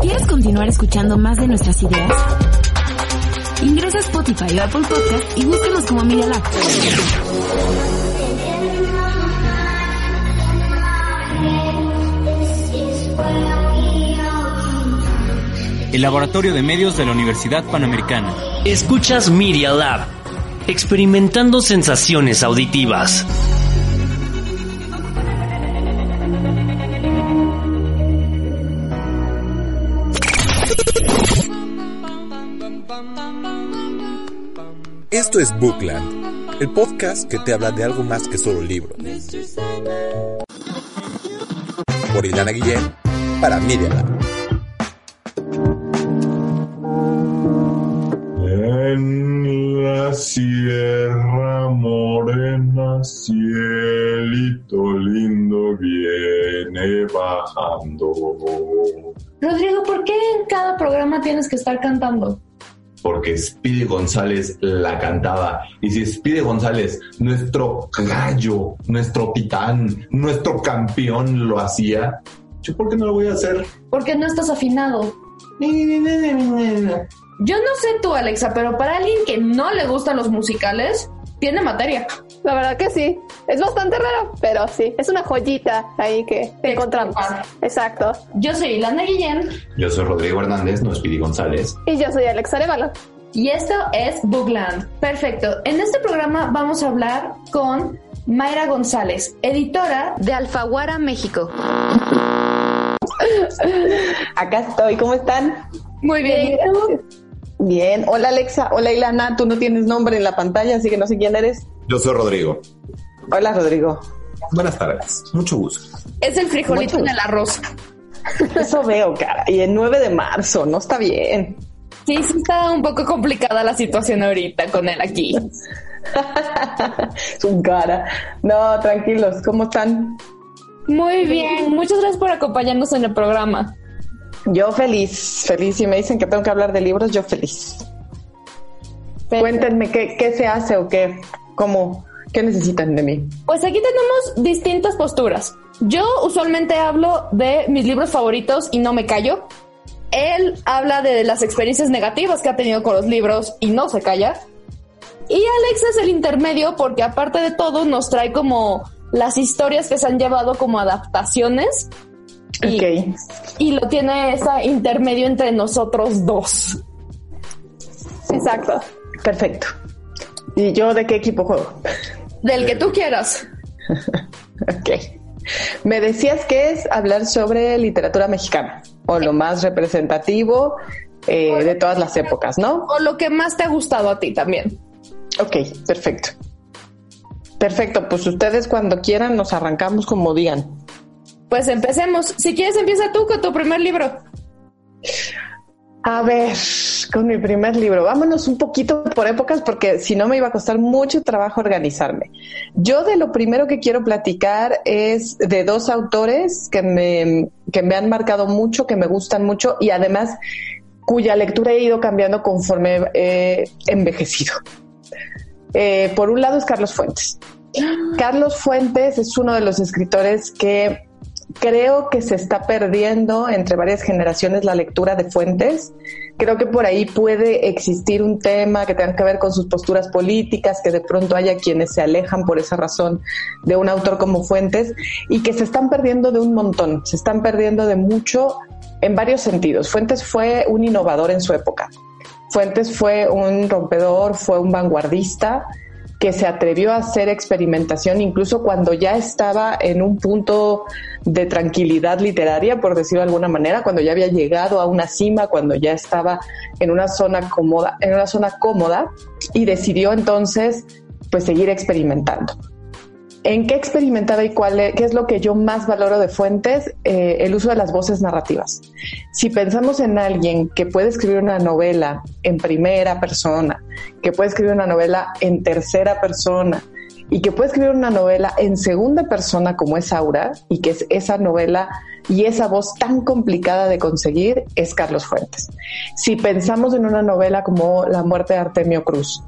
¿Quieres continuar escuchando más de nuestras ideas? Ingresa a Spotify o Apple Podcast y búscanos como Media Lab. El Laboratorio de Medios de la Universidad Panamericana. Escuchas Media Lab, experimentando sensaciones auditivas. Esto es Bookland, el podcast que te habla de algo más que solo libros. Por Ilana Guillén, para Media Lab. En la sierra morena, cielito lindo viene bajando. Rodrigo, ¿por qué en cada programa tienes que estar cantando? Porque Speedy González la cantaba. Y si Speedy González, nuestro gallo, nuestro titán, nuestro campeón lo hacía, ¿yo por qué no lo voy a hacer? Porque no estás afinado. Yo no sé tú, Alexa, pero para alguien que no le gustan los musicales, tiene materia. La verdad que sí. Es bastante raro, pero sí. Es una joyita ahí que encontramos. Exacto. Yo soy Ilana Guillén. Yo soy Rodrigo Hernández, no Speedy González. Y yo soy Alex Arevalo. Y esto es Bookland. Perfecto. En este programa vamos a hablar con Mayra González, editora de Alfaguara México. Acá estoy, ¿cómo están? Muy bien. Bien, hola Alexa, hola Ilana, tú no tienes nombre en la pantalla, así que no sé quién eres. Yo soy Rodrigo. Hola Rodrigo. Buenas tardes, mucho gusto. Es el frijolito en el arroz. Eso veo, cara. Y el 9 de marzo, no está bien. Sí, sí está un poco complicada la situación ahorita con él aquí. Su cara. No, tranquilos, ¿cómo están? Muy bien, muchas gracias por acompañarnos en el programa. Yo feliz, feliz. Si me dicen que tengo que hablar de libros, yo feliz. Cuéntenme qué, qué se hace o qué, cómo, qué necesitan de mí. Pues aquí tenemos distintas posturas. Yo usualmente hablo de mis libros favoritos y no me callo. Él habla de las experiencias negativas que ha tenido con los libros y no se calla. Y Alex es el intermedio porque aparte de todo nos trae como las historias que se han llevado como adaptaciones. Y, Ok. y lo tiene ese intermedio entre nosotros dos. Exacto. Perfecto. ¿Y yo de qué equipo juego? Del que tú quieras. Ok. Me decías que es hablar sobre literatura mexicana o lo más representativo eh, de todas las épocas, ¿no? O lo que más te ha gustado a ti también. Ok, perfecto. Perfecto, pues ustedes cuando quieran nos arrancamos como digan. Pues empecemos. Si quieres, empieza tú con tu primer libro. A ver, con mi primer libro, vámonos un poquito por épocas porque si no me iba a costar mucho trabajo organizarme. Yo de lo primero que quiero platicar es de dos autores que me, que me han marcado mucho, que me gustan mucho y además cuya lectura he ido cambiando conforme he envejecido. Eh, por un lado es Carlos Fuentes. Carlos Fuentes es uno de los escritores que creo que se está perdiendo entre varias generaciones la lectura de Fuentes. Creo que por ahí puede existir un tema que tenga que ver con sus posturas políticas, que de pronto haya quienes se alejan por esa razón de un autor como Fuentes y que se están perdiendo de un montón, se están perdiendo de mucho en varios sentidos. Fuentes fue un innovador en su época. Fuentes fue un rompedor, fue un vanguardista que se atrevió a hacer experimentación incluso cuando ya estaba en un punto de tranquilidad literaria, por decirlo de alguna manera, cuando ya había llegado a una cima, cuando ya estaba en una zona cómoda, en una zona cómoda y decidió entonces pues seguir experimentando. ¿En qué experimentaba y cuál qué es lo que yo más valoro de Fuentes? Eh, el uso de las voces narrativas. Si pensamos en alguien que puede escribir una novela en primera persona, que puede escribir una novela en tercera persona y que puede escribir una novela en segunda persona como es Aura y que es esa novela y esa voz tan complicada de conseguir es Carlos Fuentes. Si pensamos en una novela como La muerte de Artemio Cruz,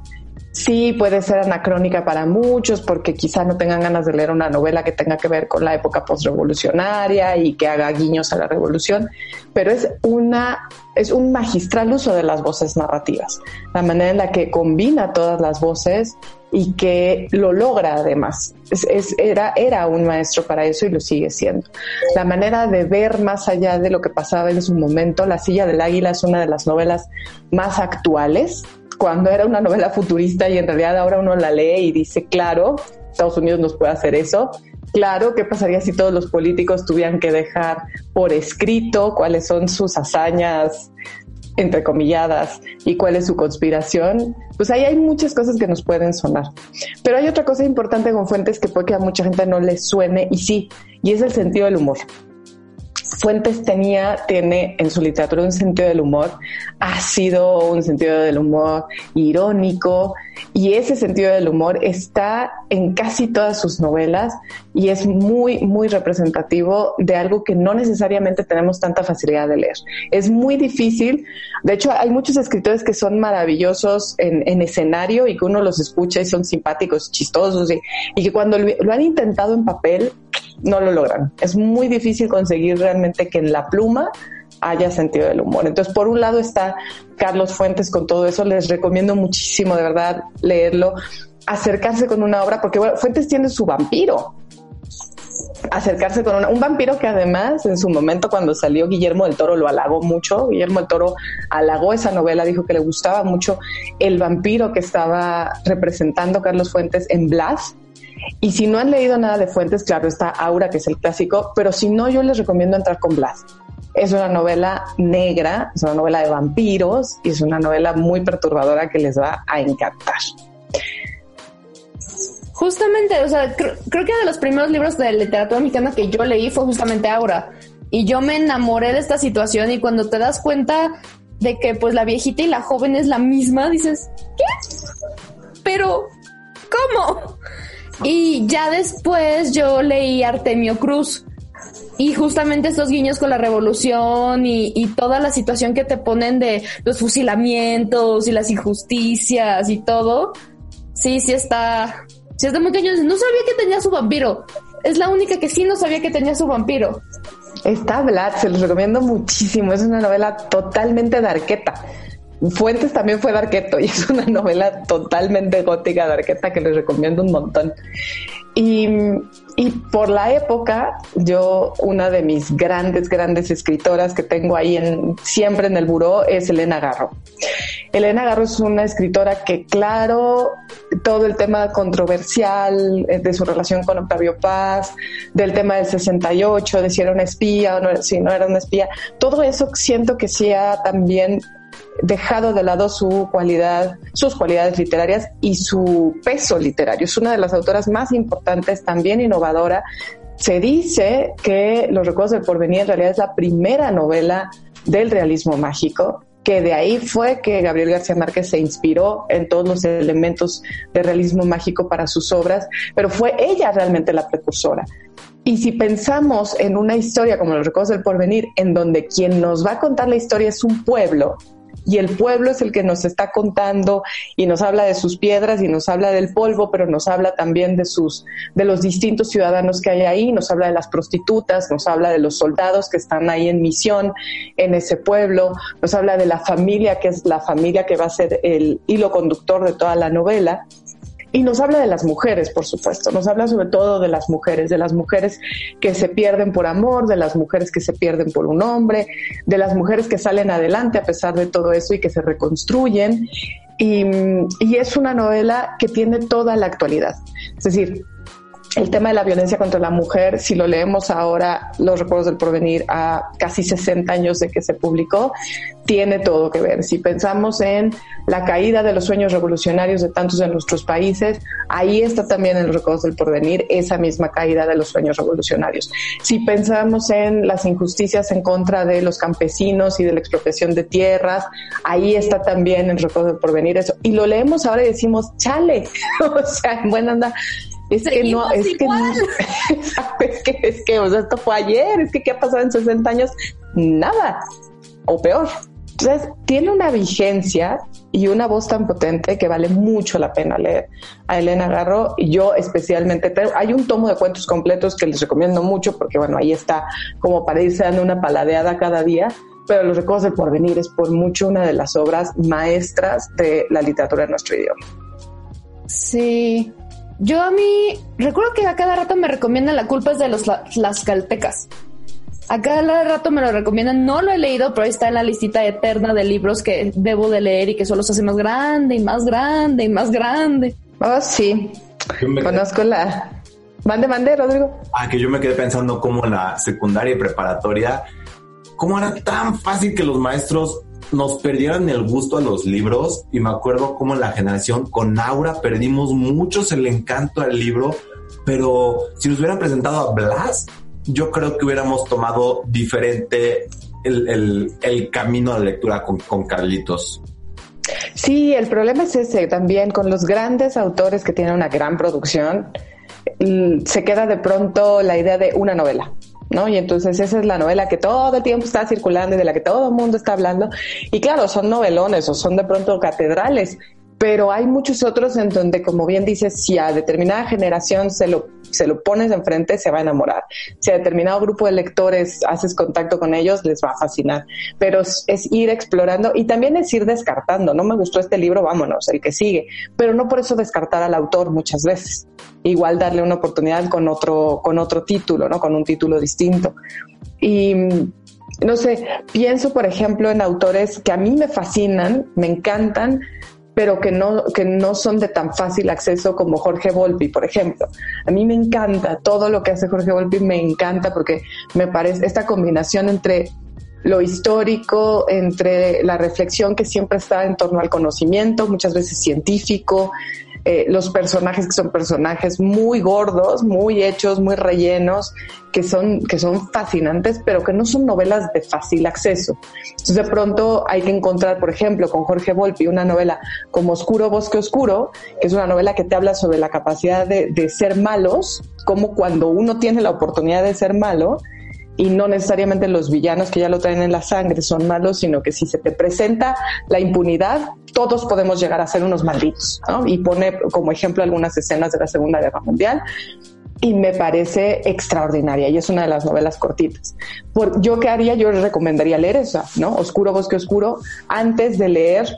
Sí, puede ser anacrónica para muchos porque quizá no tengan ganas de leer una novela que tenga que ver con la época postrevolucionaria y que haga guiños a la revolución, pero es una es un magistral uso de las voces narrativas, la manera en la que combina todas las voces y que lo logra además. Es, era, era un maestro para eso y lo sigue siendo. La manera de ver más allá de lo que pasaba en su momento, La silla del águila es una de las novelas más actuales cuando era una novela futurista y en realidad ahora uno la lee y dice, claro, Estados Unidos nos puede hacer eso. Claro, ¿qué pasaría si todos los políticos tuvieran que dejar por escrito cuáles son sus hazañas entrecomilladas y cuál es su conspiración? Pues ahí hay muchas cosas que nos pueden sonar. Pero hay otra cosa importante con Fuentes que puede que a mucha gente no le suene y sí, y es el sentido del humor. Fuentes tenía, tiene en su literatura un sentido del humor ha sido un sentido del humor irónico y ese sentido del humor está en casi todas sus novelas y es muy, muy representativo de algo que no necesariamente tenemos tanta facilidad de leer. Es muy difícil, de hecho hay muchos escritores que son maravillosos en, escenario y que uno los escucha y son simpáticos, chistosos y que cuando lo han intentado en papel no lo logran. Es muy difícil conseguir realmente que en la pluma haya sentido del humor. Entonces, por un lado está Carlos Fuentes con todo eso, les recomiendo muchísimo de verdad leerlo, acercarse con una obra, porque Fuentes tiene su vampiro, acercarse con un vampiro que además en su momento cuando salió Guillermo del Toro lo halagó mucho. Guillermo del Toro halagó esa novela, dijo que le gustaba mucho el vampiro que estaba representando Carlos Fuentes en Blas. Y si no han leído nada de Fuentes, claro, está Aura, que es el clásico, pero si no, yo les recomiendo entrar con Blas. Es una novela negra, es una novela de vampiros y es una novela muy perturbadora que les va a encantar. Justamente, o sea, creo, que de los primeros libros de literatura mexicana que yo leí fue justamente Aura. Y yo me enamoré de esta situación y cuando te das cuenta de que pues la viejita y la joven es la misma, dices, ¿qué? Pero, ¿cómo? Y ya después yo leí Artemio Cruz. Y justamente estos guiños con la revolución y, toda la situación que te ponen de los fusilamientos y las injusticias y todo, sí, sí está, sí está muy cañón. No sabía que tenía su vampiro. Es la única que sí no sabía que tenía su vampiro. Está Vlad, se los recomiendo muchísimo. Es una novela totalmente de arqueta. Fuentes también fue Darqueto y es una novela totalmente gótica de Arqueta que les recomiendo un montón. Y, y, por la época, yo, una de mis grandes, grandes escritoras que tengo ahí en, siempre en el buró es Elena Garro. Elena Garro es una escritora que, claro, todo el tema controversial eh, de su relación con Octavio Paz, del tema del 68, de si era una espía o no, era una espía, todo eso siento que sea también dejado de lado su cualidad, sus cualidades literarias y su peso literario. Es una de las autoras más importantes, también innovadora. Se dice que Los Recuerdos del Porvenir en realidad es la primera novela del realismo mágico, que de ahí fue que Gabriel García Márquez se inspiró en todos los elementos de realismo mágico para sus obras, pero fue ella realmente la precursora. Y si pensamos en una historia como Los Recuerdos del Porvenir, en donde quien nos va a contar la historia es un pueblo, y el pueblo es el que nos está contando y nos habla de sus piedras y nos habla del polvo, pero nos habla también de sus de los distintos ciudadanos que hay ahí, nos habla de las prostitutas, nos habla de los soldados que están ahí en misión en ese pueblo, nos habla de la familia que es la familia que va a ser el hilo conductor de toda la novela y nos habla de las mujeres, por supuesto, nos habla sobre todo de las mujeres, de las mujeres que se pierden por amor, de las mujeres que se pierden por un hombre, de las mujeres que salen adelante a pesar de todo eso y que se reconstruyen. Y, es una novela que tiene toda la actualidad. Es decir, el tema de la violencia contra la mujer, si lo leemos ahora, Los Recuerdos del Porvenir, a casi 60 años de que se publicó, tiene todo que ver. Si pensamos en la caída de los sueños revolucionarios de tantos de nuestros países, ahí está también en Los Recuerdos del Porvenir esa misma caída de los sueños revolucionarios. Si pensamos en las injusticias en contra de los campesinos y de la expropiación de tierras, ahí está también en Los Recuerdos del Porvenir eso. Y lo leemos ahora y decimos, chale, o sea, buena onda es que no, es que, es que, es que, o sea, esto fue ayer, es que qué ha pasado en 60 años, nada, o peor. Entonces, tiene una vigencia y una voz tan potente que vale mucho la pena leer a Elena Garro y yo especialmente. Hay un tomo de cuentos completos que les recomiendo mucho porque, bueno, ahí está como para irse dando una paladeada cada día, pero Los Recuerdos del Porvenir es por mucho una de las obras maestras de la literatura en nuestro idioma. Sí, yo a mí recuerdo que a cada rato me recomiendan La culpa es de los las caltecas. A cada rato me lo recomiendan. No lo he leído, pero ahí está en la listita eterna de libros que debo de leer y que solo se hace más grande y más grande y más grande. Oh, sí. Conozco la... Mande, mande, Rodrigo. Ah, que yo me quedé pensando cómo en la secundaria y preparatoria, cómo era tan fácil que los maestros nos perdieron el gusto a los libros y me acuerdo como la generación con Aura perdimos muchos el encanto al libro, pero si nos hubieran presentado a Blas, yo creo que hubiéramos tomado diferente el, camino de lectura con, con Carlitos. Sí, el problema es ese también con los grandes autores que tienen una gran producción, se queda de pronto la idea de una novela. ¿No? Y entonces esa es la novela que todo el tiempo está circulando y de la que todo el mundo está hablando. Y claro, son novelones o son de pronto catedrales, pero hay muchos otros en donde, como bien dices, si a determinada generación se lo, se lo pones enfrente, se va a enamorar. Si a determinado grupo de lectores haces contacto con ellos, les va a fascinar. Pero es, ir explorando y también es ir descartando. No me gustó este libro, vámonos, el que sigue. Pero no por eso descartar al autor muchas veces. Igual darle una oportunidad con otro, con otro título, ¿no? Con un título distinto. Y no sé, pienso, por ejemplo, en autores que a mí me fascinan, me encantan, pero que no, que no son de tan fácil acceso como Jorge Volpi, por ejemplo. A mí me encanta todo lo que hace Jorge Volpi, me encanta porque me parece esta combinación entre lo histórico, entre la reflexión que siempre está en torno al conocimiento, muchas veces científico, eh, los personajes que son personajes muy gordos, muy hechos, muy rellenos, que son, que son fascinantes, pero que no son novelas de fácil acceso. Entonces de pronto hay que encontrar, por ejemplo, con Jorge Volpi, una novela como Oscuro Bosque Oscuro, que es una novela que te habla sobre la capacidad de, de ser malos, como cuando uno tiene la oportunidad de ser malo, y no necesariamente los villanos que ya lo traen en la sangre son malos, sino que si se te presenta la impunidad, todos podemos llegar a ser unos malditos, ¿no? Y pone como ejemplo algunas escenas de la Segunda Guerra Mundial y me parece extraordinaria y es una de las novelas cortitas. Por, yo qué haría, yo les recomendaría leer esa, ¿no? Oscuro Bosque Oscuro, antes de leer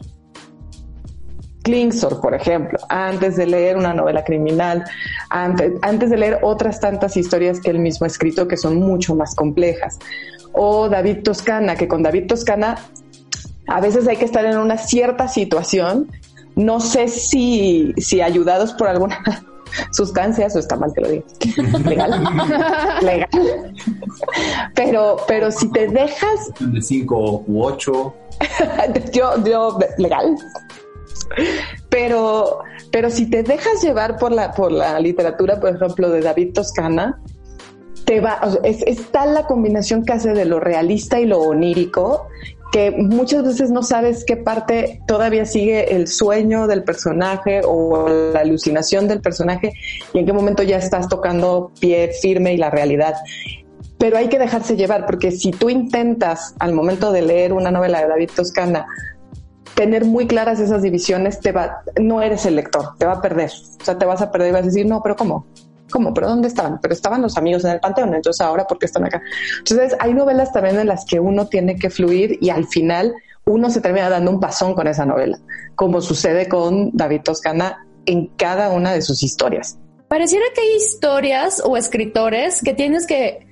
Klingsor, por ejemplo, antes de leer una novela criminal, antes, antes de leer otras tantas historias que él mismo ha escrito que son mucho más complejas. O David Toscana, que con David Toscana a veces hay que estar en una cierta situación, no sé si, si ayudados por alguna sustancia, eso está mal que lo diga, legal, legal, pero, pero si te dejas... De cinco u ocho. yo, yo, legal, pero, pero si te dejas llevar por la, por la literatura, por ejemplo, de David Toscana, te va, es, es, tal la combinación que hace de lo realista y lo onírico que muchas veces no sabes qué parte todavía sigue el sueño del personaje o la alucinación del personaje y en qué momento ya estás tocando pie firme y la realidad. Pero hay que dejarse llevar porque si tú intentas al momento de leer una novela de David Toscana tener muy claras esas divisiones, te va, no eres el lector, te va a perder. O sea, te vas a perder y vas a decir, no, pero ¿cómo? ¿Cómo? ¿Pero dónde estaban? Pero estaban los amigos en el panteón, entonces ahora, ¿por qué están acá? Entonces, hay novelas también en las que uno tiene que fluir y al final uno se termina dando un pasón con esa novela, como sucede con David Toscana en cada una de sus historias. Pareciera que hay historias o escritores que tienes que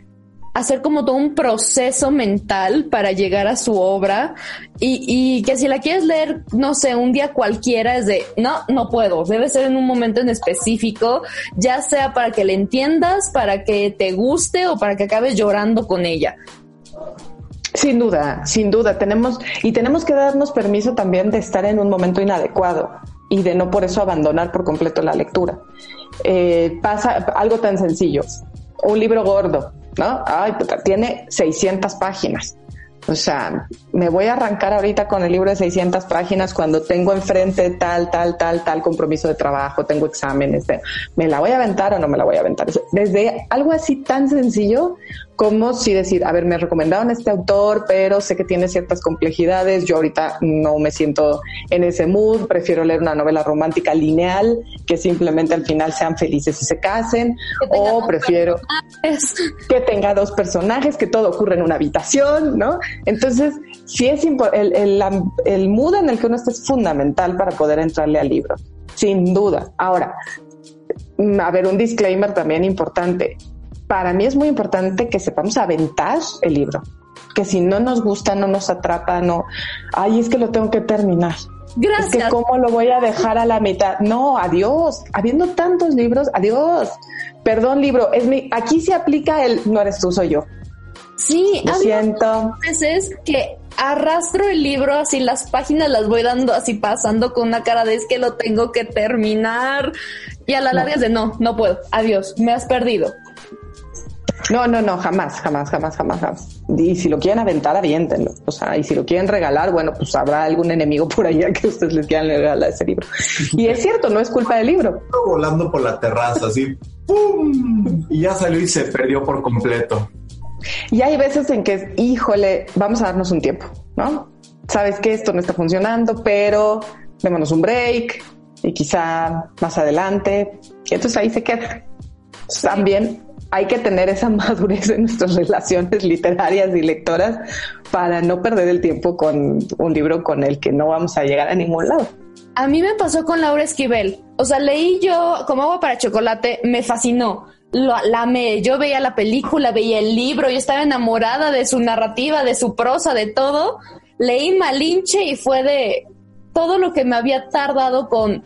hacer como todo un proceso mental para llegar a su obra. Y, y, que si la quieres leer, no sé, un día cualquiera es de, no, no puedo, debe ser en un momento en específico, ya sea para que le entiendas, para que te guste o para que acabes llorando con ella. Sin duda, sin duda, tenemos y tenemos que darnos permiso también de estar en un momento inadecuado y de no por eso abandonar por completo la lectura. Eh, pasa algo tan sencillo, un libro gordo, ¿no? Ay, tiene 600 páginas. O sea, me voy a arrancar ahorita con el libro de 600 páginas cuando tengo enfrente tal, tal, tal, tal compromiso de trabajo, tengo exámenes, ¿me la voy a aventar o no me la voy a aventar? Desde algo así tan sencillo como si decir, a ver, me recomendaron este autor, pero sé que tiene ciertas complejidades, yo ahorita no me siento en ese mood, prefiero leer una novela romántica lineal, que simplemente al final sean felices y se casen, o prefiero que tenga dos personajes, que todo ocurre en una habitación, ¿no? Entonces, sí es el, el, el mood en el que uno está es fundamental para poder entrarle al libro, sin duda. Ahora, a ver, un disclaimer también importante para mí es muy importante que sepamos aventar el libro, que si no nos gusta, no nos atrapa, no, ay, es que lo tengo que terminar. Gracias. Es que cómo lo voy a dejar a la mitad. No, adiós. Habiendo tantos libros, adiós. Perdón, libro. Es mi, aquí se aplica el no eres tú, soy yo. Sí, lo siento. veces que arrastro el libro así, las páginas las voy dando así pasando con una cara de es que lo tengo que terminar. Y a la larga es de no, no puedo. Adiós, me has perdido. No, no, no, jamás, jamás, jamás, jamás, jamás. Y si lo quieren aventar, aviéntenlo. O sea, y si lo quieren regalar, bueno, pues habrá algún enemigo por allá que ustedes les quieran regalar ese libro. Y es cierto, no es culpa del libro. Volando por la terraza, así, ¡pum! Y ya salió y se perdió por completo. Y hay veces en que, híjole, vamos a darnos un tiempo, ¿no? Sabes que esto no está funcionando, pero démonos un break y quizá más adelante. Y entonces ahí se queda. También hay que tener esa madurez en nuestras relaciones literarias y lectoras para no perder el tiempo con un libro con el que no vamos a llegar a ningún lado. A mí me pasó con Laura Esquivel. O sea, leí yo como agua para chocolate, me fascinó. la amé. Yo veía la película, veía el libro, yo estaba enamorada de su narrativa, de su prosa, de todo. Leí Malinche y fue de, todo lo que me había tardado con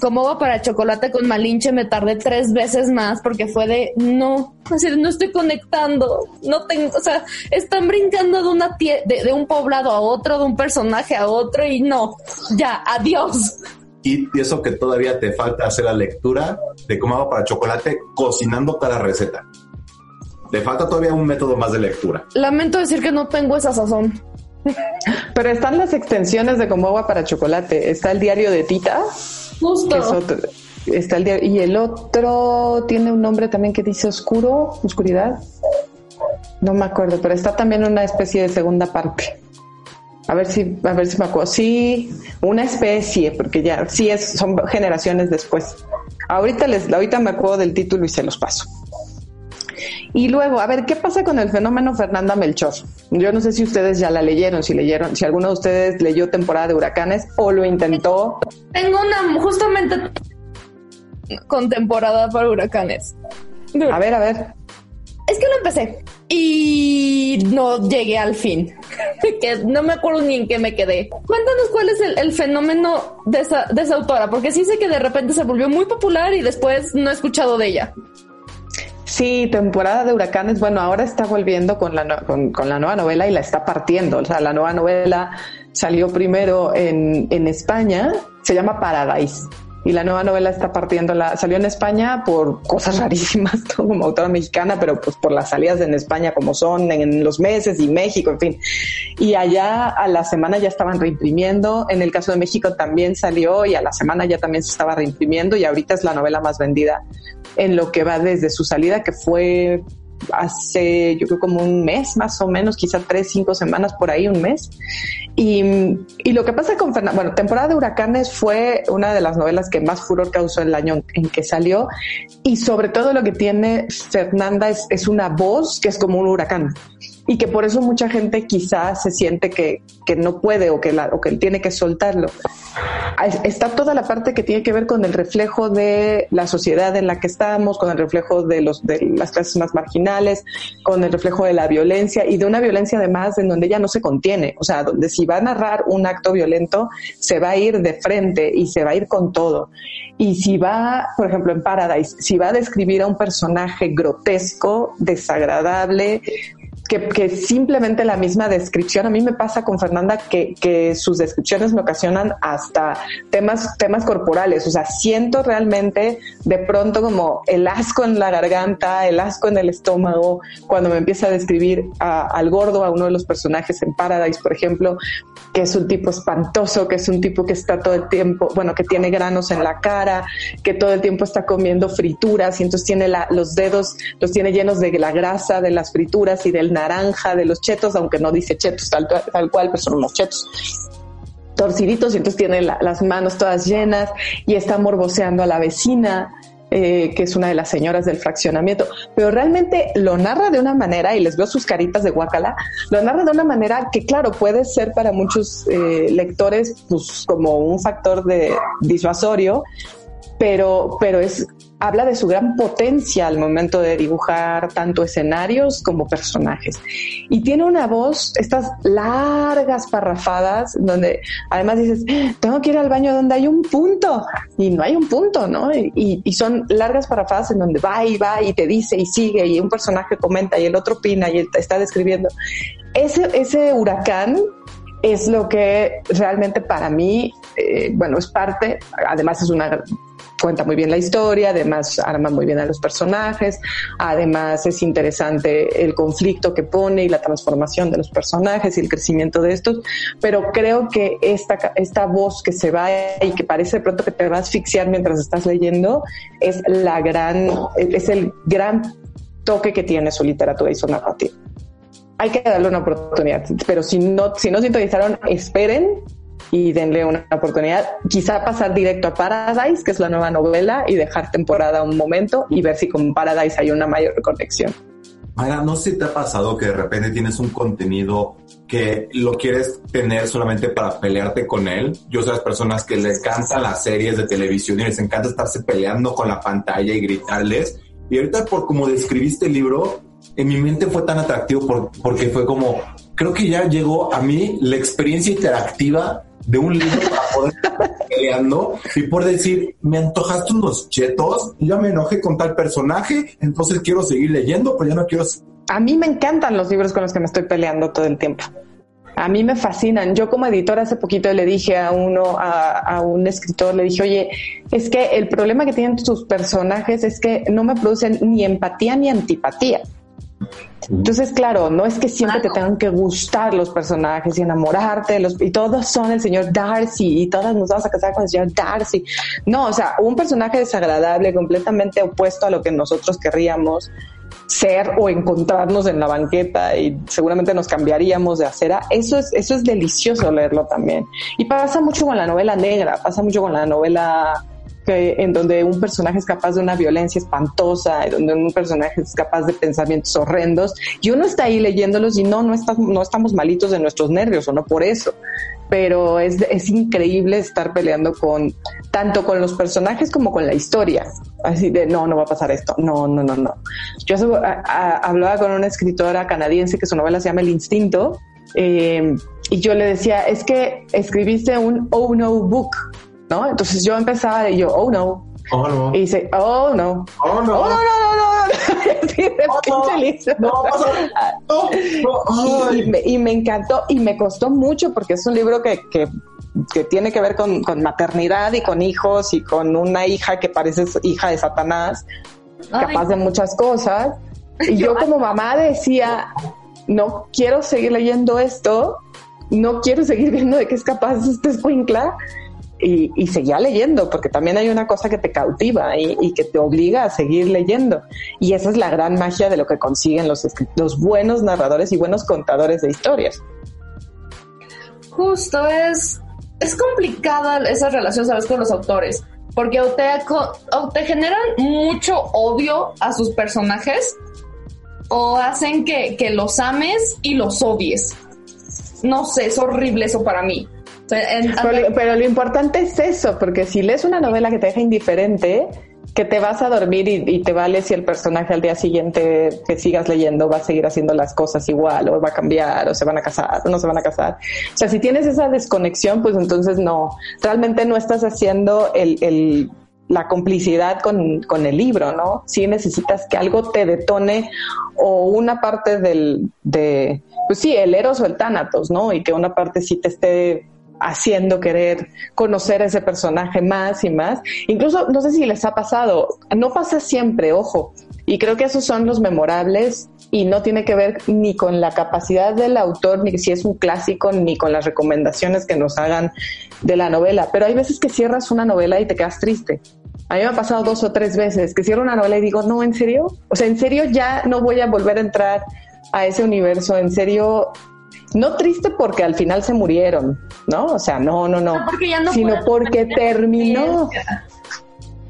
como va para chocolate con Malinche me tardé tres veces más porque fue de no, así no estoy conectando, no tengo, o sea, están brincando de una de, un poblado a otro, de un personaje a otro y no, ya, adiós. Y eso que todavía te falta hacer la lectura de cómo va para chocolate cocinando cada receta. Te falta todavía un método más de lectura. Lamento decir que no tengo esa sazón. Pero están las extensiones de como agua para chocolate. Está el diario de Tita. Justo. está el diario, y el otro tiene un nombre también que dice oscuro, oscuridad. No me acuerdo, pero está también una especie de segunda parte. A ver si, a ver si me acuerdo. Sí, una especie, porque ya, sí es, son generaciones después. Ahorita les, ahorita me acuerdo del título y se los paso. Y luego, a ver, ¿qué pasa con el fenómeno Fernanda Melchor? Yo no sé si ustedes ya la leyeron, si leyeron, si alguno de ustedes leyó temporada de huracanes o lo intentó. Tengo una justamente con temporada para huracanes. A ver, a ver. Es que lo empecé y no llegué al fin. que no me acuerdo ni en qué me quedé. Cuéntanos cuál es el, fenómeno de esa, de esa autora, porque sí sé que de repente se volvió muy popular y después no he escuchado de ella. Sí, temporada de huracanes. Bueno, ahora está volviendo con la, con, la nueva novela y la está partiendo. O sea, la nueva novela salió primero en, en España, se llama Paradise y la nueva novela está partiendo la salió en España por cosas rarísimas como autora mexicana pero pues por las salidas en España como son en, los meses y México en fin. Y allá a la semana ya estaban reimprimiendo. En el caso de México también salió y a la semana ya también se estaba reimprimiendo. Y ahorita es la novela más vendida en lo que va desde su salida que fue hace yo creo como un mes más o menos, quizá tres, cinco semanas por ahí, un mes. Y, y lo que pasa con Fernanda, bueno, temporada de huracanes fue una de las novelas que más furor causó el año en que salió y sobre todo lo que tiene Fernanda es, es una voz que es como un huracán y que por eso mucha gente quizás se siente que, que no puede o que, la, o que tiene que soltarlo. Está toda la parte que tiene que ver con el reflejo de la sociedad en la que estamos, con el reflejo de, los, de las clases más marginales, con el reflejo de la violencia y de una violencia además en donde ella no se contiene. O sea, donde si va a narrar un acto violento, se va a ir de frente y se va a ir con todo. Y si va, por ejemplo, en Paradise, si va a describir a un personaje grotesco, desagradable, que, simplemente la misma descripción, a mí me pasa con Fernanda que, que, sus descripciones me ocasionan hasta temas, temas corporales, o sea, siento realmente de pronto como el asco en la garganta, el asco en el estómago, cuando me empieza a describir al gordo, a uno de los personajes en Paradise, por ejemplo, que es un tipo espantoso, que es un tipo que está todo el tiempo, bueno, que tiene granos en la cara, que todo el tiempo está comiendo frituras y entonces tiene los dedos, los tiene llenos de la grasa de las frituras y del naranja de los chetos, aunque no dice chetos tal, tal cual, pero son unos chetos torciditos y entonces tiene las manos todas llenas y está morboseando a la vecina. Eh, que es una de las señoras del fraccionamiento, pero realmente lo narra de una manera, y les veo sus caritas de guacala, lo narra de una manera que, claro, puede ser para muchos eh, lectores pues, como un factor de disuasorio, pero, pero es habla de su gran potencia al momento de dibujar tanto escenarios como personajes. Y tiene una voz, estas largas parrafadas, donde además dices, tengo que ir al baño donde hay un punto, y no hay un punto, ¿no? Y, son largas parrafadas en donde va y va y te dice y sigue, y un personaje comenta y el otro opina y está describiendo. Ese, ese huracán es lo que realmente para mí, eh, bueno, es parte, además es una cuenta muy bien la historia, además arma muy bien a los personajes, además es interesante el conflicto que pone y la transformación de los personajes y el crecimiento de estos, pero creo que esta, esta voz que se va y que parece de pronto que te va a asfixiar mientras estás leyendo es la gran, es el gran toque que tiene su literatura y su narrativa. Hay que darle una oportunidad, pero si no, si no sintonizaron, esperen y denle una oportunidad. Quizá pasar directo a Paradise, que es la nueva novela, y dejar temporada un momento y ver si con Paradise hay una mayor conexión. Mara, no sé si te ha pasado que de repente tienes un contenido que lo quieres tener solamente para pelearte con él. Yo soy las personas que les encantan las series de televisión y les encanta estarse peleando con la pantalla y gritarles. Y ahorita por como describiste el libro, en mi mente fue tan atractivo porque fue como, creo que ya llegó a mí la experiencia interactiva de un libro para poder peleando y por decir, me antojaste unos chetos, ya me enojé con tal personaje, entonces quiero seguir leyendo, pero ya no quiero... A mí me encantan los libros con los que me estoy peleando todo el tiempo. A mí me fascinan. Yo como editor hace poquito le dije a uno, a, a, un escritor, le dije, oye, es que el problema que tienen tus personajes es que no me producen ni empatía ni antipatía. Entonces, claro, no es que siempre te tengan que gustar los personajes y enamorarte, los, y todos son el señor Darcy y todas nos vamos a casar con el señor Darcy. No, o sea, un personaje desagradable, completamente opuesto a lo que nosotros querríamos ser o encontrarnos en la banqueta y seguramente nos cambiaríamos de acera. Eso es, eso es delicioso leerlo también. Y pasa mucho con la novela negra, pasa mucho con la novela en donde un personaje es capaz de una violencia espantosa, en donde un personaje es capaz de pensamientos horrendos, y uno está ahí leyéndolos y no, no, no estamos malitos de nuestros nervios, o no por eso, pero es, es increíble estar peleando con, tanto con los personajes como con la historia, así de, no, no va a pasar esto, no, no, no, no. Yo hablaba con una escritora canadiense que su novela se llama El Instinto, eh, y yo le decía, es que escribiste un Oh No Book, ¿no? Entonces yo empezaba y yo, oh no. Oh no. Y dice, oh no. Oh no. Oh no, no, no, no. y, me, encantó y me costó mucho porque es un libro que, que, que tiene que ver con, con, maternidad y con hijos y con una hija que parece hija de Satanás, capaz de muchas cosas. Y yo como mamá decía, no quiero seguir leyendo esto, no quiero seguir viendo de qué es capaz este escuincla y, seguía leyendo, porque también hay una cosa que te cautiva y, que te obliga a seguir leyendo. Y esa es la gran magia de lo que consiguen los, buenos narradores y buenos contadores de historias. Justo, es, es complicada esa relación, ¿sabes?, con los autores, porque te, te generan mucho odio a sus personajes, o hacen que, que los ames y los odies. No sé, es horrible eso para mí. Pero, pero, lo importante es eso, porque si lees una novela que te deja indiferente, que te vas a dormir y, te vale si el personaje al día siguiente que sigas leyendo va a seguir haciendo las cosas igual o va a cambiar o se van a casar o no se van a casar. O sea, si tienes esa desconexión, pues entonces no, realmente no estás haciendo el, el la complicidad con, con, el libro, ¿no? Si necesitas que algo te detone o una parte del, de, pues sí, el Eros o el Tánatos, ¿no? Y que una parte sí te esté haciendo querer conocer a ese personaje más y más. Incluso, no sé si les ha pasado, no pasa siempre, ojo, y creo que esos son los memorables y no tiene que ver ni con la capacidad del autor, ni si es un clásico, ni con las recomendaciones que nos hagan de la novela. Pero hay veces que cierras una novela y te quedas triste. A mí me ha pasado dos o tres veces que cierro una novela y digo, no, ¿en serio? O sea, ¿en serio ya no voy a volver a entrar a ese universo? ¿En serio no triste porque al final se murieron, ¿no? O sea, no, no, no, sino porque terminó.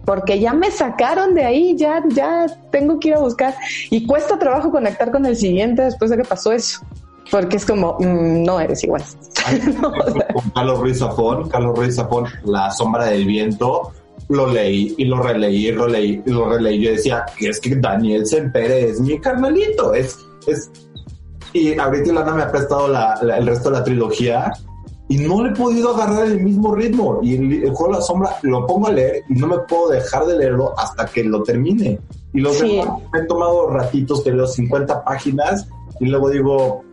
Porque ya me sacaron de ahí, ya, ya tengo que ir a buscar. Y cuesta trabajo conectar con el siguiente después de que pasó eso. Porque es como, mm, no eres igual. Carlos Ruiz Zafón, Carlos Ruiz Zafón, La sombra del viento, lo leí y lo releí y lo leí y lo releí. Yo decía, es que Daniel Sempere es mi carnalito, es, es y ahorita Lana me ha prestado el resto de la trilogía y no le he podido agarrar el mismo ritmo. Y el, juego de la sombra lo pongo a leer y no me puedo dejar de leerlo hasta que lo termine. Y los he tomado ratitos que leo 50 páginas y luego digo,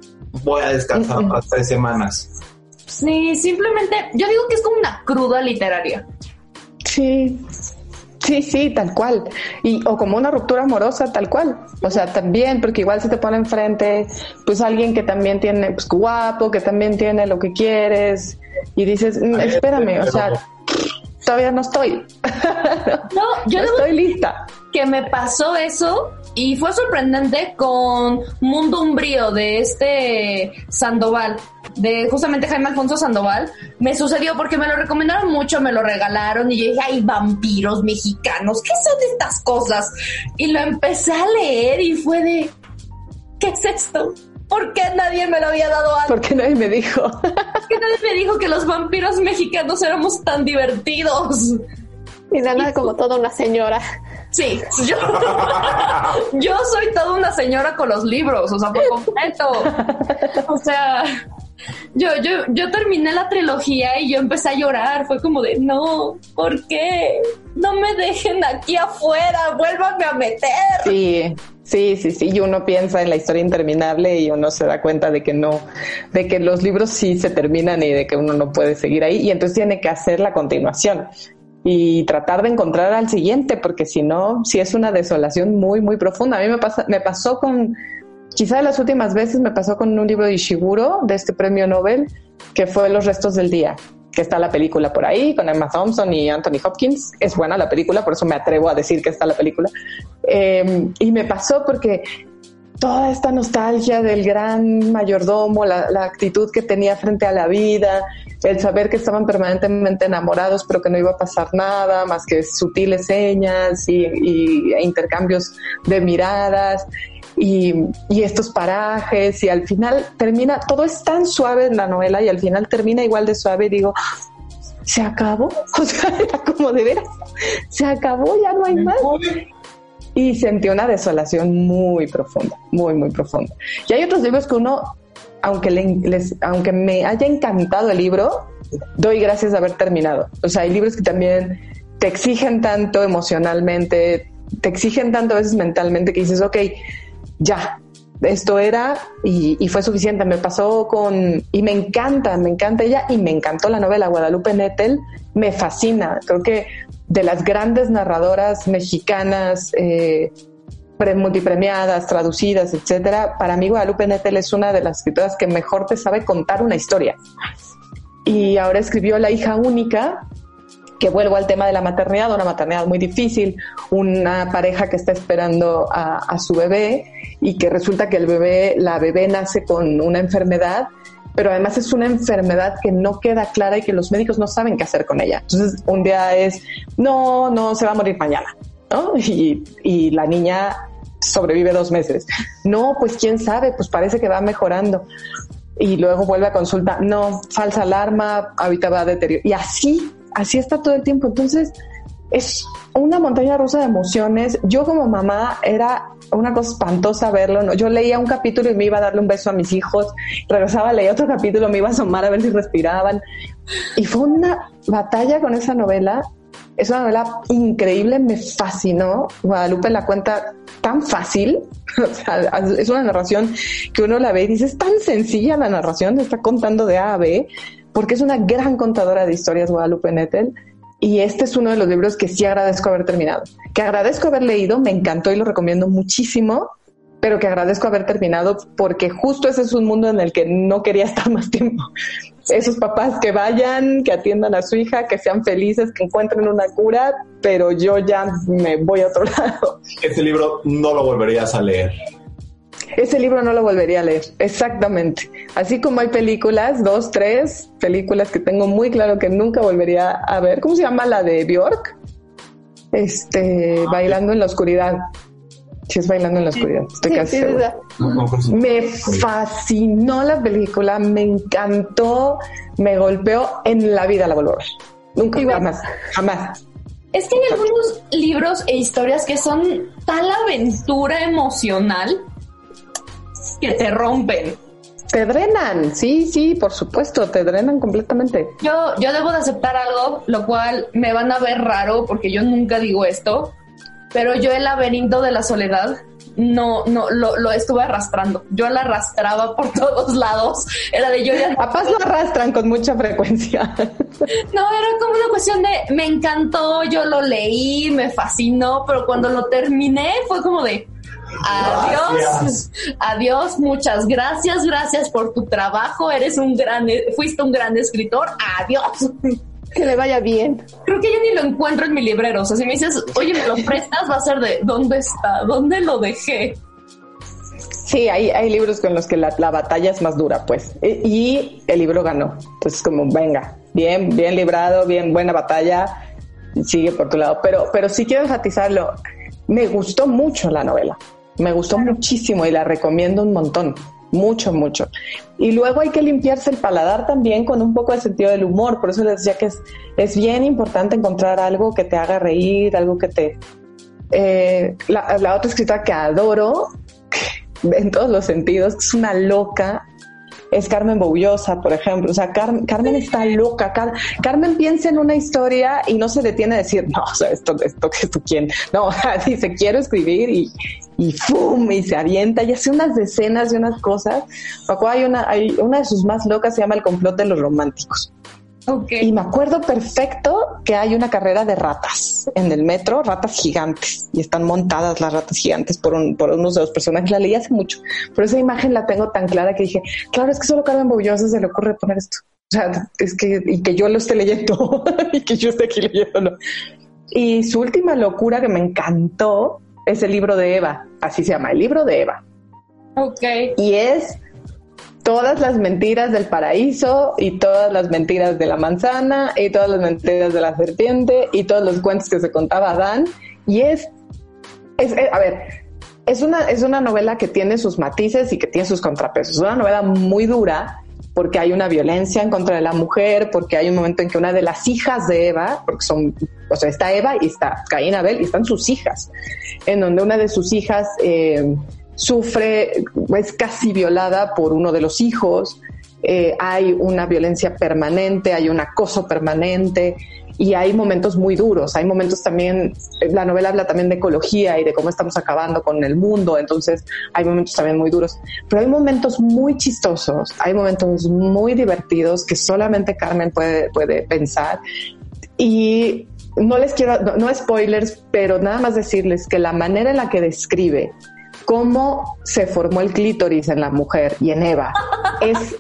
voy a descansar uh tres semanas. Sí, simplemente, yo digo que es como una cruda literaria. Sí, Sí, sí, tal cual. Y, o como una ruptura amorosa, tal cual. O sea, también, porque igual se te pone enfrente, pues alguien que también tiene, pues guapo, que también tiene lo que quieres, y dices, mm, espérame, o sea, todavía no estoy. No, yo no estoy lista. Que me pasó eso y fue sorprendente con Mundo Umbrío de este Sandoval de justamente Jaime Alfonso Sandoval, me sucedió porque me lo recomendaron mucho, me lo regalaron y yo dije, ay, vampiros mexicanos, ¿qué son estas cosas? Y lo empecé a leer y fue de, ¿qué es esto? ¿Por qué nadie me lo había dado antes? ¿Por qué nadie me dijo? ¿Por qué nadie me dijo que los vampiros mexicanos éramos tan divertidos? Y nada como toda una señora. Sí, yo, yo soy toda una señora con los libros, o sea, por completo. O sea, yo, yo, yo terminé la trilogía y yo empecé a llorar. Fue como de, no, ¿por qué? No me dejen aquí afuera, vuélvanme a meter. Sí, sí, sí, sí. Y uno piensa en la historia interminable y uno se da cuenta de que no, de que los libros sí se terminan y de que uno no puede seguir ahí. Y entonces tiene que hacer la continuación y tratar de encontrar al siguiente, porque si no, sí es una desolación muy, muy profunda. A mí me, pasa, me pasó con Quizá de las últimas veces me pasó con un libro de Ishiguro, de este premio Nobel, que fue Los restos del día, que está la película por ahí con Emma Thompson y Anthony Hopkins. Es buena la película, por eso me atrevo a decir que está la película. Em, y me pasó porque toda esta nostalgia del gran mayordomo, la, actitud que tenía frente a la vida, el saber que estaban permanentemente enamorados pero que no iba a pasar nada más que sutiles señas y, y e intercambios de miradas y, y, estos parajes y al final termina, todo es tan suave en la novela y al final termina igual de suave y digo, ¿se acabó? O sea, era como de veras, se acabó, ya no hay más. Y sentí una desolación muy profunda, muy, muy profunda. Y hay otros libros que uno, aunque, les, aunque me haya encantado el libro, doy gracias de haber terminado. O sea, hay libros que también te exigen tanto emocionalmente, te exigen tanto a veces mentalmente que dices, ok, ya, esto era y, fue suficiente. Me pasó con, y me encanta, me encanta ella y me encantó la novela Guadalupe Nettel, me fascina. Creo que de las grandes narradoras mexicanas, eh, multipremiadas, traducidas, etcétera, para mí Guadalupe Nettel es una de las escritoras que mejor te sabe contar una historia. Y ahora escribió La hija única, que vuelvo al tema de la maternidad, una maternidad muy difícil, una pareja que está esperando a, su bebé y que resulta que el bebé, la bebé nace con una enfermedad, pero además es una enfermedad que no queda clara y que los médicos no saben qué hacer con ella. Entonces un día es, no, no, se va a morir mañana, ¿no? Y, y la niña sobrevive dos meses. No, pues quién sabe, pues parece que va mejorando. Y luego vuelve a consulta, no, falsa alarma, ahorita va a deteriorar. Y así, así está todo el tiempo. Entonces, es una montaña rusa de emociones. Yo como mamá era una cosa espantosa verlo. ¿no? Yo leía un capítulo y me iba a darle un beso a mis hijos, regresaba, leía otro capítulo, me iba a asomar a ver si respiraban. Y fue una batalla con esa novela. Es una novela increíble, me fascinó. Guadalupe la cuenta tan fácil. Es una narración que uno la ve y dice, es tan sencilla la narración, está contando de A a B, porque es una gran contadora de historias Guadalupe Nettel y este es uno de los libros que sí agradezco haber terminado. Que agradezco haber leído, me encantó y lo recomiendo muchísimo, pero que agradezco haber terminado porque justo ese es un mundo en el que no quería estar más tiempo. Esos papás que vayan, que atiendan a su hija, que sean felices, que encuentren una cura, pero yo ya me voy a otro lado. Ese libro no lo volverías a leer. Ese libro no lo volvería a leer, exactamente. Así como hay películas, dos, tres películas que tengo muy claro que nunca volvería a ver. ¿Cómo se llama la de Bjork? Este, Bailando en la Oscuridad. Sí, es Bailando en la Oscuridad. Estoy casi Me fascinó la película, me encantó, me golpeó. En la vida la vuelvo a ver. Nunca, jamás, jamás. Es que hay algunos libros e historias que son tal aventura emocional que te rompen. Te drenan, sí, sí, por supuesto, te drenan completamente. Yo, yo debo de aceptar algo, lo cual me van a ver raro porque yo nunca digo esto, pero yo el laberinto de la soledad no, no, lo, lo estuve arrastrando. Yo la arrastraba por todos lados. Era de yo ya. Papás lo arrastran con mucha frecuencia. No, era como una cuestión de me encantó, yo lo leí, me fascinó, pero cuando lo terminé fue como de Adiós, adiós, muchas gracias, gracias por tu trabajo, eres un gran, fuiste un gran escritor, adiós. Que le vaya bien. Creo que yo ni lo encuentro en mi librero, o sea, si me dices, oye, me lo prestas, va a ser de, ¿dónde está? ¿Dónde lo dejé? Sí, hay, hay libros con los que la, la batalla es más dura, pues. Y el libro ganó. Entonces, como, venga, bien, bien librado, bien, buena batalla, sigue por tu lado. Pero, pero sí quiero enfatizarlo. Me gustó mucho la novela. Me gustó muchísimo y la recomiendo un montón. Mucho, mucho. Y luego hay que limpiarse el paladar también con un poco de sentido del humor. Por eso les decía que es, es bien importante encontrar algo que te haga reír, algo que te... Eh, la, la, otra escritora que adoro en todos los sentidos, es una loca, es Carmen Boullosa, por ejemplo. O sea, Car Carmen está loca. Car Carmen piensa en una historia y no se detiene a decir, no, o sea, esto, esto, esto, ¿quién? No, dice, quiero escribir y, y ¡fum! y se avienta y hace unas decenas de unas cosas. Paco, hay una, hay una de sus más locas, se llama El complot de los románticos. Okay. Y me acuerdo perfecto que hay una carrera de ratas en el metro, ratas gigantes, y están montadas las ratas gigantes por, un, por unos de los personajes. La leí hace mucho, pero esa imagen la tengo tan clara que dije, claro, es que solo Carmen Boullosa se le ocurre poner esto. O sea, es que, y que yo lo esté leyendo, y que yo esté aquí leyéndolo. Y su última locura que me encantó es el libro de Eva, así se llama, el libro de Eva. Ok. Y es todas las mentiras del paraíso y todas las mentiras de la manzana y todas las mentiras de la serpiente y todos los cuentos que se contaba Adán. Y es, es, es a ver, es una, es una novela que tiene sus matices y que tiene sus contrapesos. Es una novela muy dura porque hay una violencia en contra de la mujer, porque hay un momento en que una de las hijas de Eva, porque son, o sea, está Eva y está Caín Abel y están sus hijas, en donde una de sus hijas eh, sufre, es casi violada por uno de los hijos, eh, hay una violencia permanente, hay un acoso permanente y hay momentos muy duros, hay momentos también, la novela habla también de ecología y de cómo estamos acabando con el mundo, entonces hay momentos también muy duros, pero hay momentos muy chistosos, hay momentos muy divertidos que solamente Carmen puede, puede pensar. Y no les quiero, no, no spoilers, pero nada más decirles que la manera en la que describe cómo se formó el clítoris en la mujer y en Eva es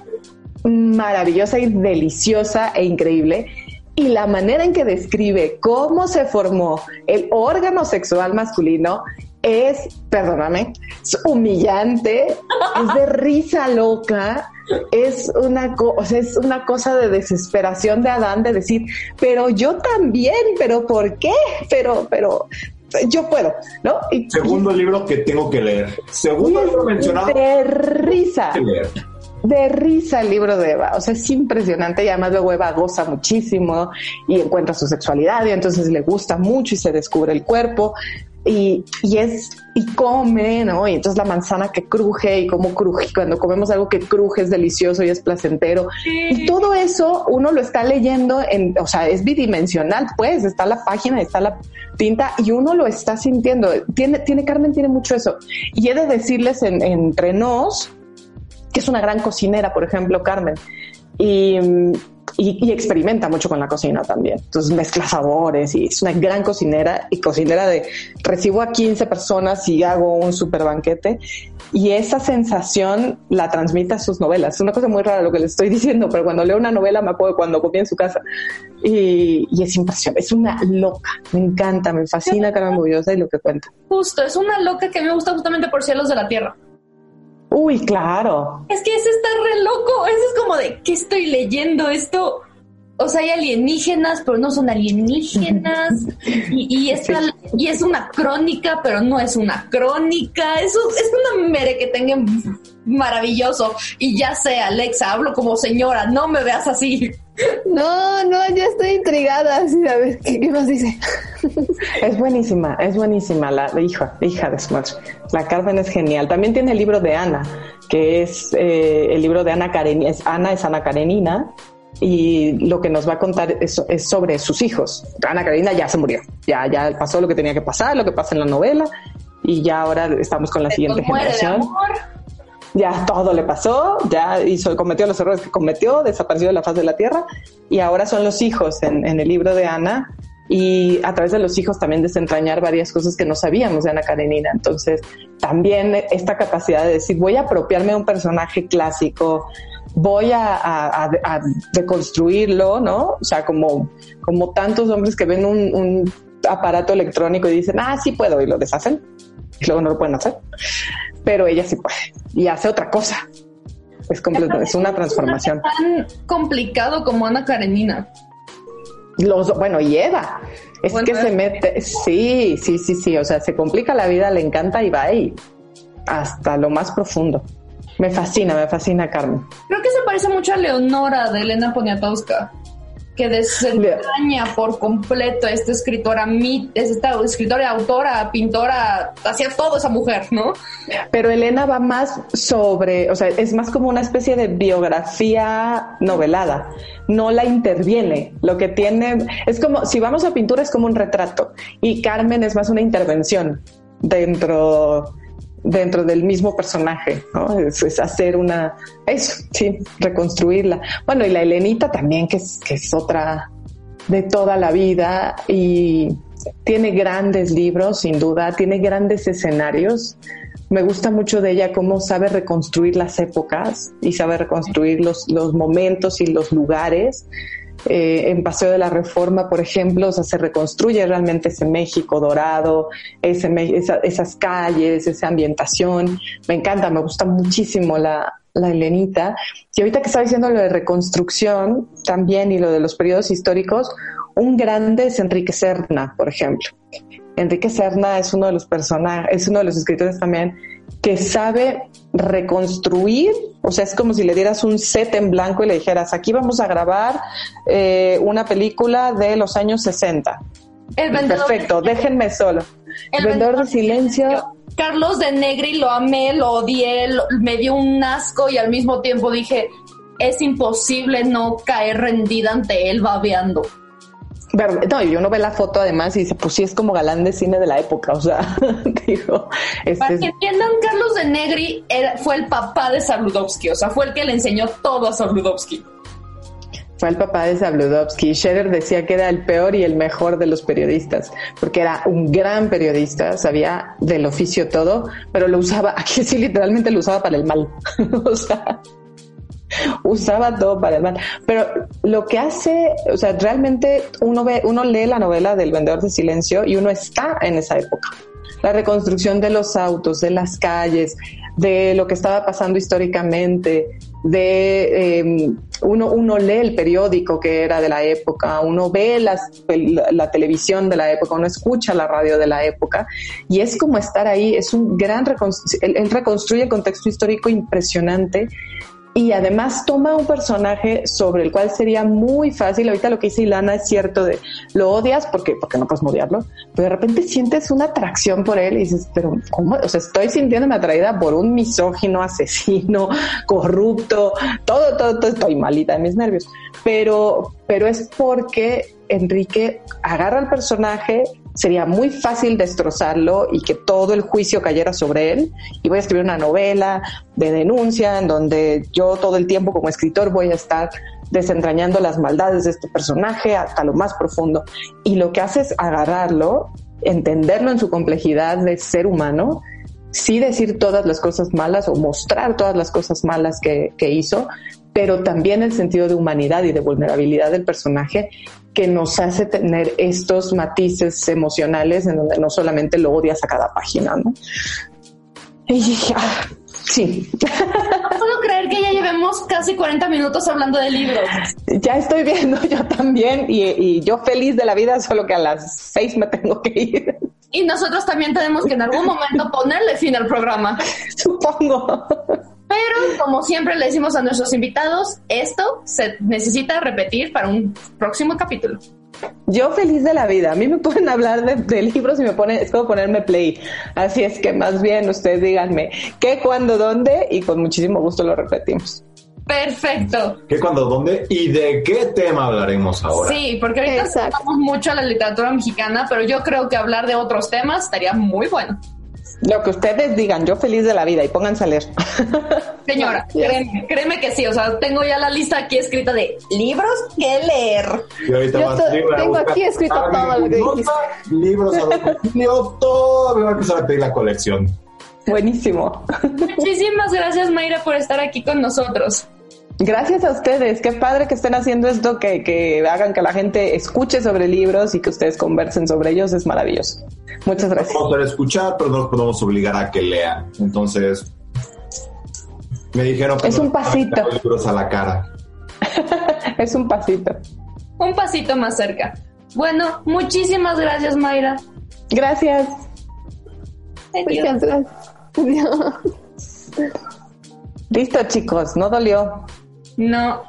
maravillosa y deliciosa e increíble. Y la manera en que describe cómo se formó el órgano sexual masculino es, perdóname, es humillante, es de risa loca, es una, o sea, es una cosa de desesperación de Adán de decir, pero yo también, pero ¿por qué? Pero, pero, yo puedo, ¿no? Y, Segundo libro que tengo que leer. Segundo libro mencionado. de risa, que leer. de risa el libro de Eva, o sea, es impresionante y además luego Eva goza muchísimo y encuentra su sexualidad y entonces le gusta mucho y se descubre el cuerpo y, y es y come, ¿no? Y entonces la manzana que cruje y cómo cruje, cuando comemos algo que cruje es delicioso y es placentero. Y todo eso uno lo está leyendo en, o sea, es bidimensional, pues, está la página, está la tinta y uno lo está sintiendo. Tiene, tiene Carmen tiene mucho eso. Y he de decirles en, entre nos que es una gran cocinera, por ejemplo, Carmen. Y, y, y experimenta mucho con la cocina también. Entonces mezcla sabores y es una gran cocinera y cocinera de recibo a 15 personas y hago un super banquete. Y esa sensación la transmite a sus novelas. Es una cosa muy rara lo que les estoy diciendo, pero cuando leo una novela me acuerdo cuando comí en su casa. Y, y es impresionante. Es una loca. Me encanta, me fascina Carmen Moviosa y lo que cuenta. Justo, es una loca que me gusta justamente por Cielos de la Tierra. Uy, claro. Es que ese está re loco. Eso es como de, ¿qué estoy leyendo? Esto. O sea, hay alienígenas, pero no son alienígenas. Y, y, esta- y es una crónica, pero no es una crónica. Eso es una mere que tenga maravilloso. Y ya sé, Alexa, hablo como señora, no me veas así. No, no, ya estoy intrigada. Sí, a ver, ¿qué, qué nos dice? Es buenísima, es buenísima la hija, hija de Smash. La Carmen es genial. También tiene el libro de Ana, que es eh, el libro de Ana Karenina. Es, Ana es Ana Karenina y lo que nos va a contar es, es sobre sus hijos. Ana Karenina ya se murió, ya, ya pasó lo que tenía que pasar, lo que pasa en la novela y ya ahora estamos con la siguiente generación. amor. Ya todo le pasó, ya hizo, cometió los errores que cometió, desapareció de la faz de la tierra y ahora son los hijos en, en el libro de Ana y a través de los hijos también desentrañar varias cosas que no sabíamos de Ana Karenina. Entonces, también esta capacidad de decir, voy a apropiarme de un personaje clásico, voy a, a- a- a deconstruirlo, ¿no? O sea, como, como tantos hombres que ven un, un aparato electrónico y dicen, ah, sí puedo, y lo deshacen, y luego no lo pueden hacer. Pero ella sí puede, y hace otra cosa. Es, completo, es una transformación. Tan complicado como Ana Karenina. Los, bueno, y Eva. Es Bueno, que se mete, sí, sí, sí, sí, o sea, se complica la vida, le encanta y va ahí hasta lo más profundo. Me fascina, me fascina Carmen. Creo que se parece mucho a Leonora de Elena Poniatowska, que desentraña por completo a esta escritora, es esta escritora, autora, pintora, hacía todo esa mujer, ¿no? Pero Elena va más sobre, o sea, es más como una especie de biografía novelada. No la interviene. Lo que tiene es como, si vamos a pintura, es como un retrato. Y Carmen es más una intervención dentro, dentro del mismo personaje, ¿no? Es, hacer una, eso, sí, reconstruirla. Bueno, y la Elenita también, que es, que es otra de toda la vida y tiene grandes libros, sin duda, tiene grandes escenarios. Me gusta mucho de ella cómo sabe reconstruir las épocas y sabe reconstruir los, los momentos y los lugares. Eh, en Paseo de la Reforma, por ejemplo, o sea, se reconstruye realmente ese México dorado, ese, esa- esas calles, esa ambientación. Me encanta, me gusta muchísimo la, la Helenita. Y ahorita que estaba diciendo lo de reconstrucción también y lo de los periodos históricos, un grande es Enrique Serna, por ejemplo. Enrique Serna es uno de los personajes, es uno de los escritores también que sabe reconstruir, o sea, es como si le dieras un set en blanco y le dijeras, aquí vamos a grabar eh, una película de los años 60. El vendedor Perfecto, déjenme solo. El vendedor de silencio. Carlos de Negri lo amé, lo odié, lo- me dio un asco y al mismo tiempo dije, es imposible no caer rendida ante él babeando. Ver- No, y uno ve la foto además y dice, pues sí, es como galán de cine de la época, o sea, digo, este Para que entiendan, Carlos de Negri era- fue el papá de Sabludowski, o sea, fue el que le enseñó todo a Sabludowski. fue el papá de Zabludovsky. Scherer decía que era el peor y el mejor de los periodistas, porque era un gran periodista, sabía del oficio todo, pero lo usaba, aquí sí literalmente lo usaba para el mal. o sea, usaba todo para el mal. Pero lo que hace, o sea, realmente uno ve, uno lee la novela del vendedor de silencio y uno está en esa época. La reconstrucción de los autos, de las calles, de lo que estaba pasando históricamente, de eh, uno, uno lee el periódico que era de la época, uno ve las, la, televisión de la época, uno escucha la radio de la época y es como estar ahí, es un gran, él reconstruye el contexto histórico impresionante y además toma un personaje sobre el cual sería muy fácil, ahorita lo que dice Ilana es cierto, de lo odias porque, porque no puedes odiarlo, pero de repente sientes una atracción por él y dices, pero ¿cómo? O sea, estoy sintiéndome atraída por un misógino, asesino, corrupto, todo, todo, todo, estoy malita de mis nervios, pero, pero es porque Enrique agarra al personaje, sería muy fácil destrozarlo y que todo el juicio cayera sobre él. Y voy a escribir una novela de denuncia en donde yo todo el tiempo como escritor voy a estar desentrañando las maldades de este personaje hasta lo más profundo. Y lo que hace es agarrarlo, entenderlo en su complejidad de ser humano, sí decir todas las cosas malas o mostrar todas las cosas malas que, que hizo, pero también el sentido de humanidad y de vulnerabilidad del personaje que nos hace tener estos matices emocionales en donde no solamente lo odias a cada página, ¿no? Y, ah, sí. No puedo creer que ya llevemos casi 40 minutos hablando de libros. Ya estoy viendo yo también y, y yo feliz de la vida, solo que a las seis me tengo que ir. Y nosotros también tenemos que en algún momento ponerle fin al programa. Supongo. Pero como siempre le decimos a nuestros invitados, esto se necesita repetir para un próximo capítulo. Yo feliz de la vida. A mí me pueden hablar de, libros y me ponen, es como ponerme play. Así es que más bien ustedes díganme qué, cuándo, dónde y con muchísimo gusto lo repetimos. Perfecto. ¿Qué, cuándo, dónde y de qué tema hablaremos ahora? Sí, porque ahorita estamos mucho a la literatura mexicana, pero yo creo que hablar de otros temas estaría muy bueno. Lo que ustedes digan, yo feliz de la vida y pónganse a leer. Señora, créeme, que sí, o sea, tengo ya la lista aquí escrita de libros que leer. Y ahorita yo tengo aquí escrito todo lo que dijiste. Libros a todo, me va a empezar a pedir la colección. Buenísimo. Muchísimas gracias, Mayra, por estar aquí con nosotros. Gracias a ustedes, qué padre que estén haciendo esto, que, que hagan que la gente escuche sobre libros y que ustedes conversen sobre ellos, es maravilloso. Muchas gracias. Vamos a escuchar, pero no nos podemos obligar a que lean. Entonces, me dijeron que es un pasito. libros a la cara. es un pasito. Un pasito más cerca. Bueno, muchísimas gracias, Mayra. Gracias. Adiós. Listo, chicos, no dolió. No.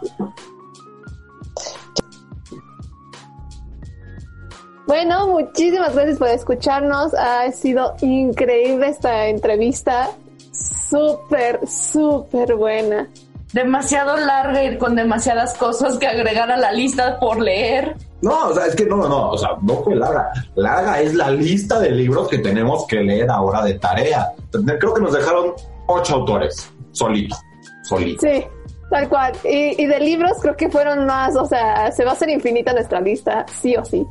Bueno, muchísimas gracias por escucharnos. Ha sido increíble esta entrevista. Súper, súper buena. Demasiado larga y con demasiadas cosas que agregar a la lista por leer. No, o sea, es que no, no, no, o sea, no fue larga. Larga es la lista de libros que tenemos que leer ahora de tarea. Creo que nos dejaron ocho autores, solito, solito. Sí. Tal cual. Y, de libros creo que fueron más, o sea, se va a hacer infinita nuestra lista, sí o sí.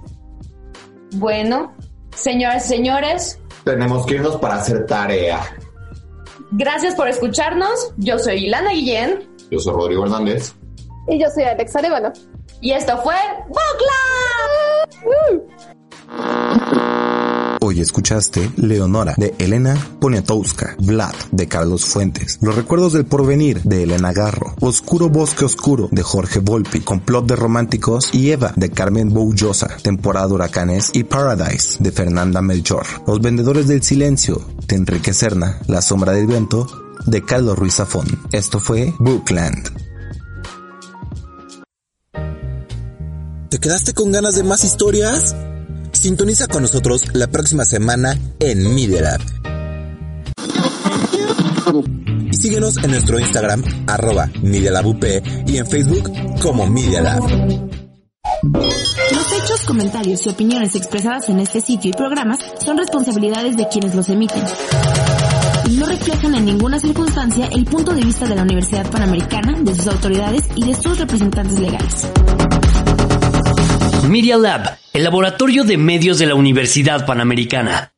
Bueno, señoras y señores. Tenemos que irnos para hacer tarea. Gracias por escucharnos. Yo soy Ilana Guillén. Yo soy Rodrigo Hernández. Y yo soy Alex Arevalo. Y esto fue Book Hoy escuchaste Leonora de Elena Poniatowska, Vlad de Carlos Fuentes, Los recuerdos del porvenir de Elena Garro, Oscuro Bosque Oscuro de Jorge Volpi, Complot de Románticos y Eva de Carmen Boullosa, Temporada Huracanes y Paradise de Fernanda Melchor, Los Vendedores del Silencio de Enrique Serna, La Sombra del Viento de Carlos Ruiz Zafón. Esto fue Bookland. ¿Te quedaste con ganas de más historias? Sintoniza con nosotros la próxima semana en Media. Y síguenos en nuestro Instagram, arroba Media y en Facebook como Media Lab. Los hechos, comentarios y opiniones expresadas en este sitio y programas son responsabilidades de quienes los emiten y no reflejan en ninguna circunstancia el punto de vista de la Universidad Panamericana, de sus autoridades y de sus representantes legales. Media Lab, el laboratorio de medios de la Universidad Panamericana.